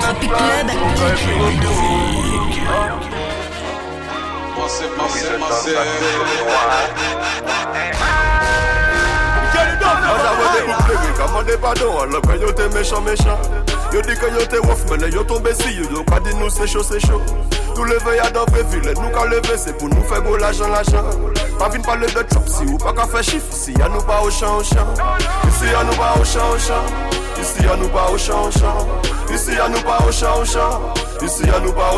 Tropic Club. Yo Yo yo tombe si yo Yo Nou leve ya dan ville Nou ka leve se pou nou fe go l'ajan l'ajan Pa vin pale de chop si ou pa ka fe chif Ici ya nou pa au chan au chan Ici ya nou pa au chan au chan Ici ya nou pa au chan Ici ya nou pa au chan au chan Ici ya nou pa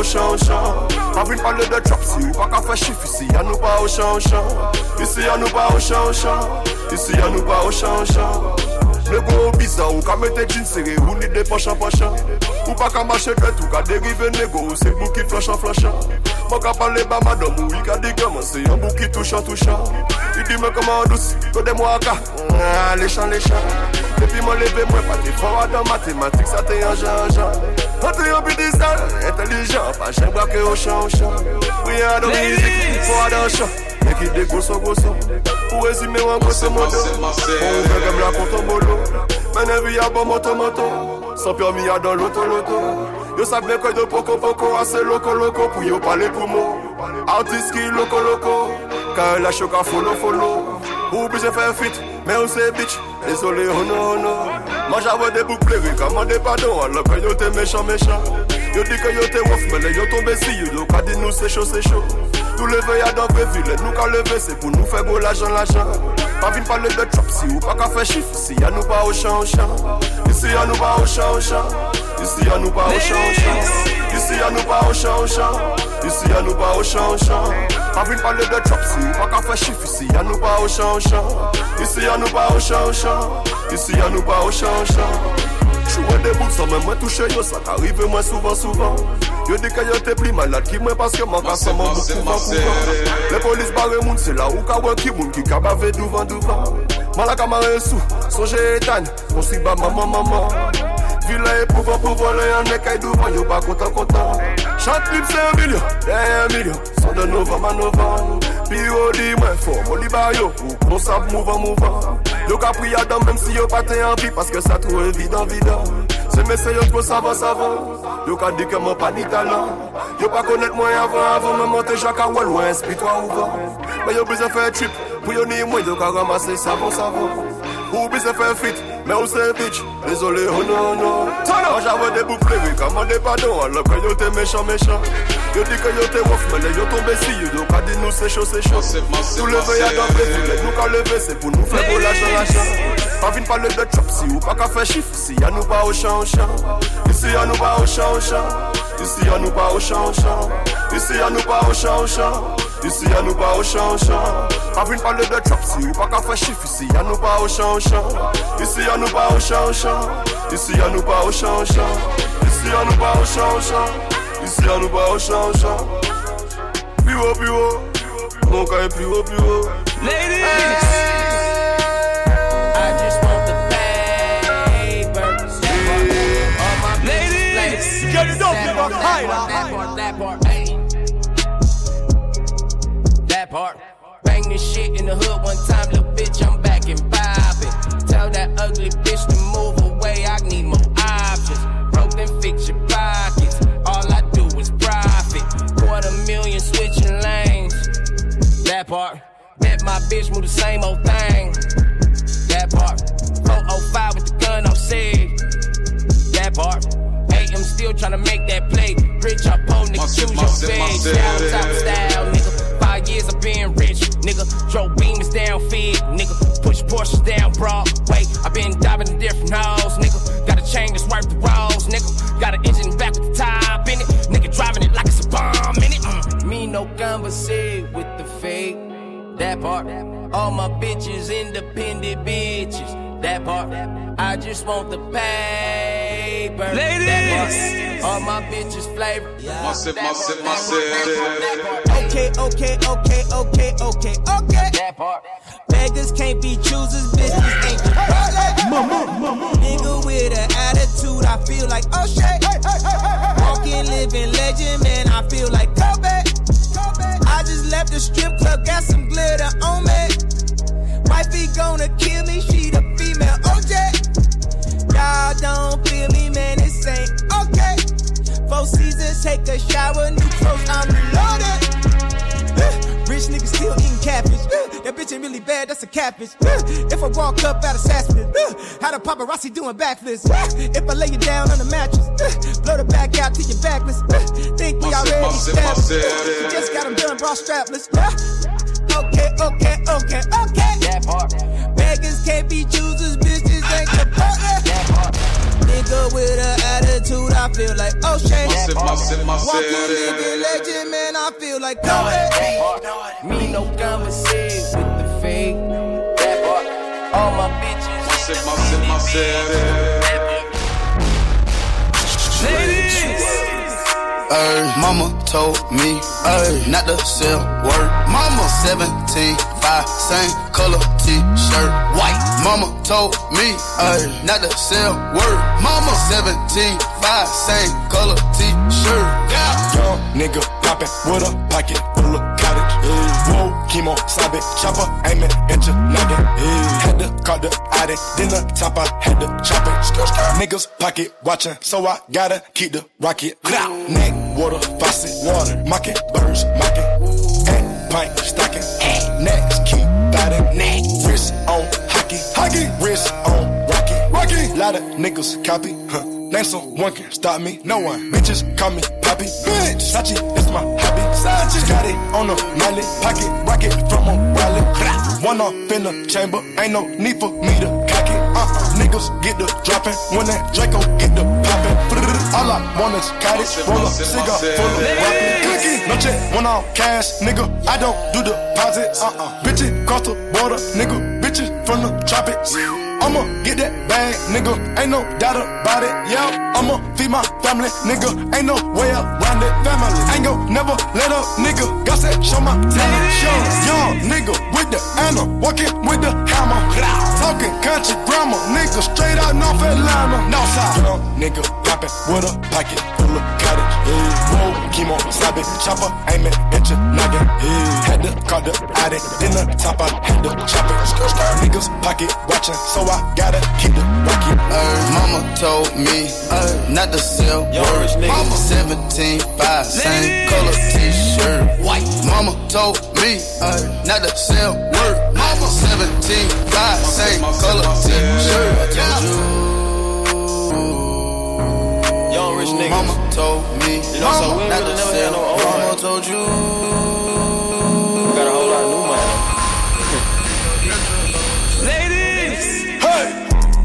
pale de chop si ou pa ka fe chif Ici ya nou pa au chan au chan Ici ya nou pa au chan au chan Ici ya nou pa au chan Nego bizarre ou ka mette jean serré ou ni de pachan pachan Ou pa ka mache dret ou ka derive nego ou se bou ki flashan flashan Mwen ka pale ba madam ou i ka di gaman se yon bou ki touchan touchan I di men koman dousi, to de mwa ah, ka, lechan lechan Depi mwen leve mwen pati fawa dan matematik sa te yon jan jan An te yon bidizan, intelijan, pa jen brake ou chan chan Ou yon do mizik, fawa dan chan likide goso goso Uwezi mewa ngose modo Ouve dem la konto molo Menevi ya bon moto moto. San permi ya loto loto Yo sa blen de poko poko Ase loko loko pou yo pale pou mo Artist ki loko loko Ka e la choka folo folo Ou bise fe fit, men ou se bitch. Desole hono oh, hono oh, Manja wè de bouk plevi, kamande padon Alok kwen yo te méchant. mechan Yo di ke yo te wof Mene yo tombe si yo Yo ka di nou se chaud se chaud. Nou leve ya dan ville, nou ka leve se pou nou fe go l'ajan l'ajan Pa vin pale de chop si ou pa ka fe chif Isi ya nou pa au chan au chan Isi ya nou pa au chan au chan Isi ya nou pa au chan au chan Isi ya nou pa au chan au chan Isi ya nou pa au chan au chan Pa vin pale de chop si ou pa ka fe chif Isi ya nou pa au chan au chan Isi ya nou pa au chan au chan Isi ya nou pa au chan au chan Chouwe de bouk sa men mwen touche yo Sa ka rive mwen souvan souvan Yo di ke yo te pli malad ki mwen Paske man ka sa man bouk kouvan kouvan Le polis bare moun se la ou ka wè ki moun Ki ka bave douvan douvan Man la ka mare sou, sonje etan Konsi ba maman maman. Vila e pouvan pouvan le yon nekay douvan Yo pa kontan kontan Chant lip se un milyon, den un milyon Son de novan man novan Pi yo di mwen fò, mo li ba yo. Ou kon sap mouvan mouvan Yo ka pri adam menm si yo pa te anvi Paske sa tou evidant vidant Se mese yo tro savan savan Yo ka di ke mwen pa ni talan Yo pa konet mwen avan avan Mwen monte jaka wèl wè inspitwa ouvan Men yo bize fè trip Pou yo ni mwen yo ka ramase savon savon Ou bize fè fit Men ou se bitch. Désolé oh no no Moi j'avais des boucles oui Comment des pardons Alors que yo te méchant méchant. Yo di ke yo te wof Men yo tombe si yo Yo ka di nou se chaud se chaud. Nou leve ya dan ville Nou ka leve se pou nou fè go l'ajan l'ajan Pa vin pale de chop si ou pa ka fè chif Ici ya nou pa au chan au chan Ici ya nou pa au chan au chan Ici ya nou pa au chan au chan Ici ya nou pa au chan au chan Ici ya nou pa au chan au chan Pa vin pale de chop si ou pa ka fè chif Ici ya nou pa au chan au chan Ici ya nou pa au chan au chan Ici ya nou pa au chan au chan Ici ya nou pa au chan au chan Ici ya nou pa au chan au chan Plus haut, plus haut Mon cas est plus haut, plus haut Ladies! I just want the paper. All my bitches Get it up, up higher. That part, that part. That part. Bang this shit in the hood one time, little bitch, I'm back and vibing. Tell that ugly bitch to move away, I need more options. Broke then fix your pockets. All I do is profit. Quarter million switching lanes. That part. Bet my bitch move the same old thing. That part. 405 with the gun I'm said. That part. Hey, I'm still tryna make that play. Rich or poor, nigga, choose your fate. must- Style, nigga. Five years of being rich, nigga. Drove beamers down fed, nigga. Push Porsches down Broadway. I been diving in different holes, nigga. Got a chain that's worth the rolls, nigga. Got an engine back with the top in it, nigga. Driving it like it's a bomb in it. Mm. Me no conversate with the fake. That part. All my bitches independent bitches. That part. I just want the paper. Ladies! All my bitches flavor. Massive, That massive, part, that part, massive. Okay, okay, okay, okay, okay, okay. That part. Beggars can't be choosers, bitches ain't Chipotle. Nigga with an attitude, I feel like oh shit. Walking, living legend, man, I feel like Kobe. I just left the strip club, got some glitter on me. just take a shower, new clothes, I'm loaded. Rich niggas still eating cabbage. Uh, that bitch ain't really bad, that's a cabbage. Uh, if I walk up out of Sasquatch, how the paparazzi doing backflips? If I lay you down on the mattress, blow the back out to your backless. Think we already established. You just got them done, bra strapless. Okay, okay, okay, okay. That part. Beggars can't be choosers Nigga with an attitude, I feel like oh, O'Shea. Sip my sip my Walk a city. legend, man, I feel like Kobe. Me no conversation with the fake. That part. All my bitches. Sip my sip my city. Ay, mama told me ay, not to sell word. Mama 17, 5, same color t-shirt, white. Mama told me ay, not to sell word. Mama 17, 5, same color t-shirt. Yeah. Young nigga poppin' with a pocket full of cottage. Yeah. Whoa, chemo, sabe, chopper, aiming at your noggin. Yeah. Had to call the addict, then the top I had to chop it. Niggas pocket watchin', so I gotta keep the rocket. Neck, water, faucet, water, mocking, birds, mocking. Pint, stocking. Next, keep biting. Neck, wrist on hockey, wrist on rocky, rocky. Lot of niggas copy, huh? Name someone can stop me, no one. Bitches call me Poppy, bitch. Sachi is my hobby. Sachi got it on the mallet, pocket rocket from a wallet. One off in the chamber, ain't no need for me to cock it. Uh-uh, niggas get the dropping when that Draco get the popping. All I want is cottage, roll up, cigar full of rapping. Cookie, no check, one off cash, nigga. I don't do deposits. Uh-uh, bitches cross the border, nigga. From the tropics. I'ma get that bag, nigga. Ain't no doubt about it. Yeah, I'ma feed my family, nigga. Ain't no way around it. Family ain't gon' never let up, nigga. Got that show my talent. Show young nigga with the Anna, walking with the hammer. Talking country grammar, nigga. Straight out North Atlanta, Northside. Young nigga poppin' with a pocket full of cottage. Yeah. Whoa, chemo, sabe, chopper, aiming at your noggin. Yeah. Had to call the addict, then the top I had to chop it. Niggas pocket watching, so I gotta keep the rocket. Ay, mama told me ay, not to sell word. Mama 17, 5, same color t-shirt, white. Mama told me ay, not to sell word. Mama 17, 5, same color t-shirt. I told You know, so we not really to never had sell. no old Mama man. told you. Got a whole lot of new money.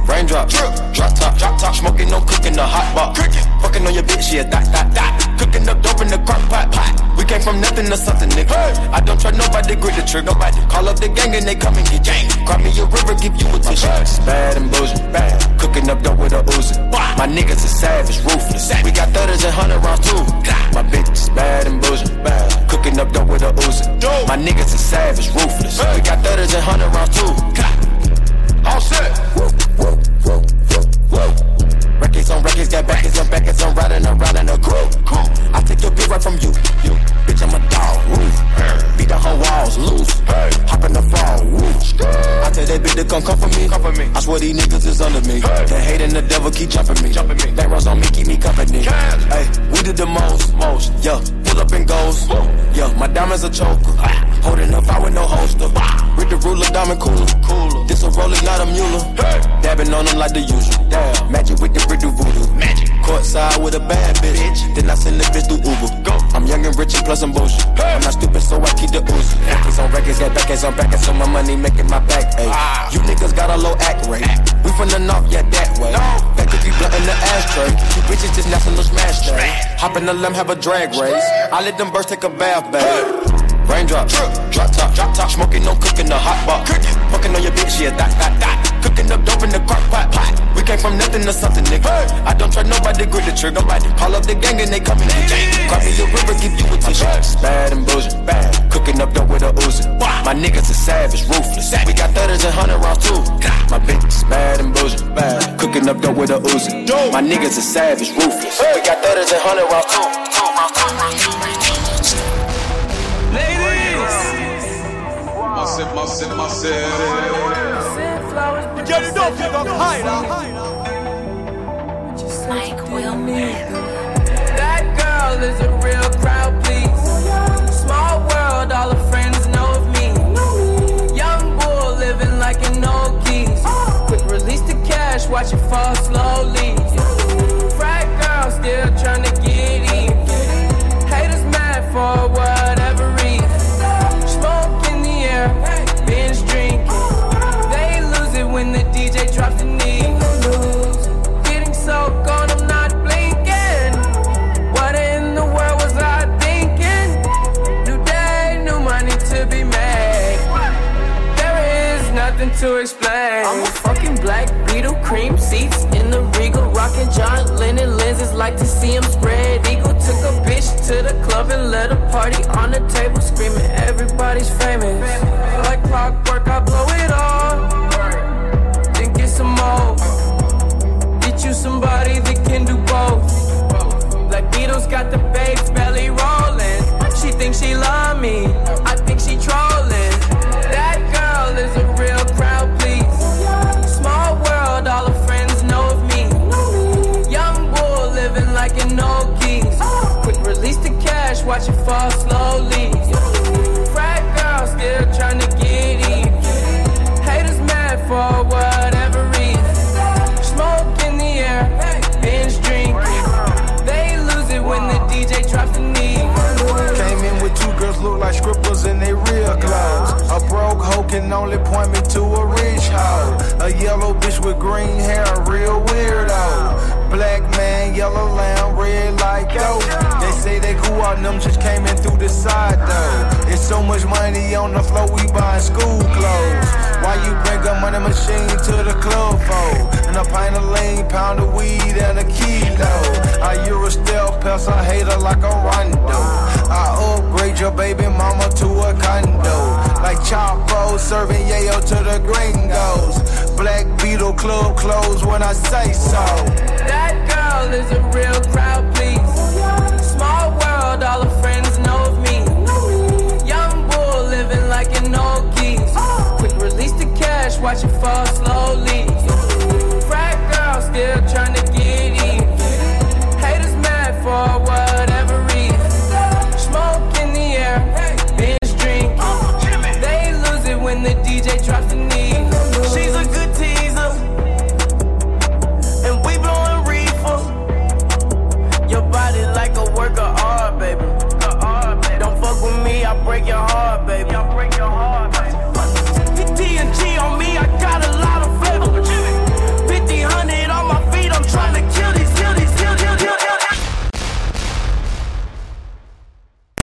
Raindrop, drip, drop top, drop top, smoking, no cooking, the hot pot. Cooking, fucking on your bitch, yeah, that, that, that. Cooking up dope in the crock pot, pot. Came from nothing to something, nigga. I don't trust nobody, grip the trigger, nobody. Call up the gang and they come and get gang. Cry me a river, give you a tissue. Bad and bullshit, bad. Cooking up dope with a Uzi. My niggas is savage, ruthless. We got thudders and hundred rounds too. My bitch is bad and bullshit, bad. Cooking up dope with a Uzi. My niggas is savage, ruthless. We got thudders and hundred rounds too. All set. Records on records, got backers on backers, I'm riding around in a crew. I take your bitch right hate and the devil keep jumping me. Jumping me. That on me, keep me company. Hey, we did the most, most. Yeah, pull up and goes. Yeah, my diamonds a choker. Ah. Holding up, I with no holster. Ah. With the ruler, diamond cooler. Cooler. This a roller, not a mule. Dabbing on them like the usual. Damn. Magic with the brick do voodoo. Magic. Courtside with a bad bitch. Then I send the bitch through Uber. Go. I'm young and rich and plus I'm bullshit. I'm not stupid, so I keep the ooze. Records on records, got backers on backers, so my money making my back ache. Ah. You niggas got a low act rate. We from the north, yeah, that way. Back to be blunt in the ashtray. You bitches just national smash day. Hop in the limb, have a drag race. I let them birds take a bath, babe. Raindrop, drop top, drop top, smoking, no cooking, the hot box. Cooking, fucking on your bitch, yeah, that, that, that. Cooking up dope in the crock pot, pot. We came from nothing to something, nigga. I don't try nobody, grip the trigger, nobody. Call up the gang and they coming in gang. Grab me a river, give you a tissue. Bad and bullshit, bad. Cooking up dope with a Uzi. My niggas is savage, ruthless. We got thudders and hundred rounds too. My bitch is bad and bullshit, bad. Cooking up dope with a Uzi. My niggas is savage, ruthless. We got thudders and hundred rounds too. lost in my city. Get it up, you got higher. Mike will make That girl is a real crowd, please. Small world, all her friends know of me. Young bull living like an old geese. Quick release the cash, watch it fall slowly. To explain. I'm a fucking black Beatle, cream seats in the regal, rocking John Lennon lenses. Like to see him spread eagle. Took a bitch to the club and let a party on the table, screaming everybody's famous. Like clockwork, I blow it all. Then get some more. Get you somebody that can do both. Scribbles in they real clothes. A broke hoe can only point me to a rich hoe. A yellow bitch with green hair, a real weirdo. Black man, yellow lamb, red like dope. They say they cool out, them just came in through the side though. So much money on the floor, we buying school clothes. Why you bring a money machine to the club for? And a pint of lean, pound of weed, and a kilo. I a stealth pest, I hate her like a rondo. I upgrade your baby mama to a condo. Like Chapo serving yayo to the gringos. Black Beatle club closed when I say so. That girl is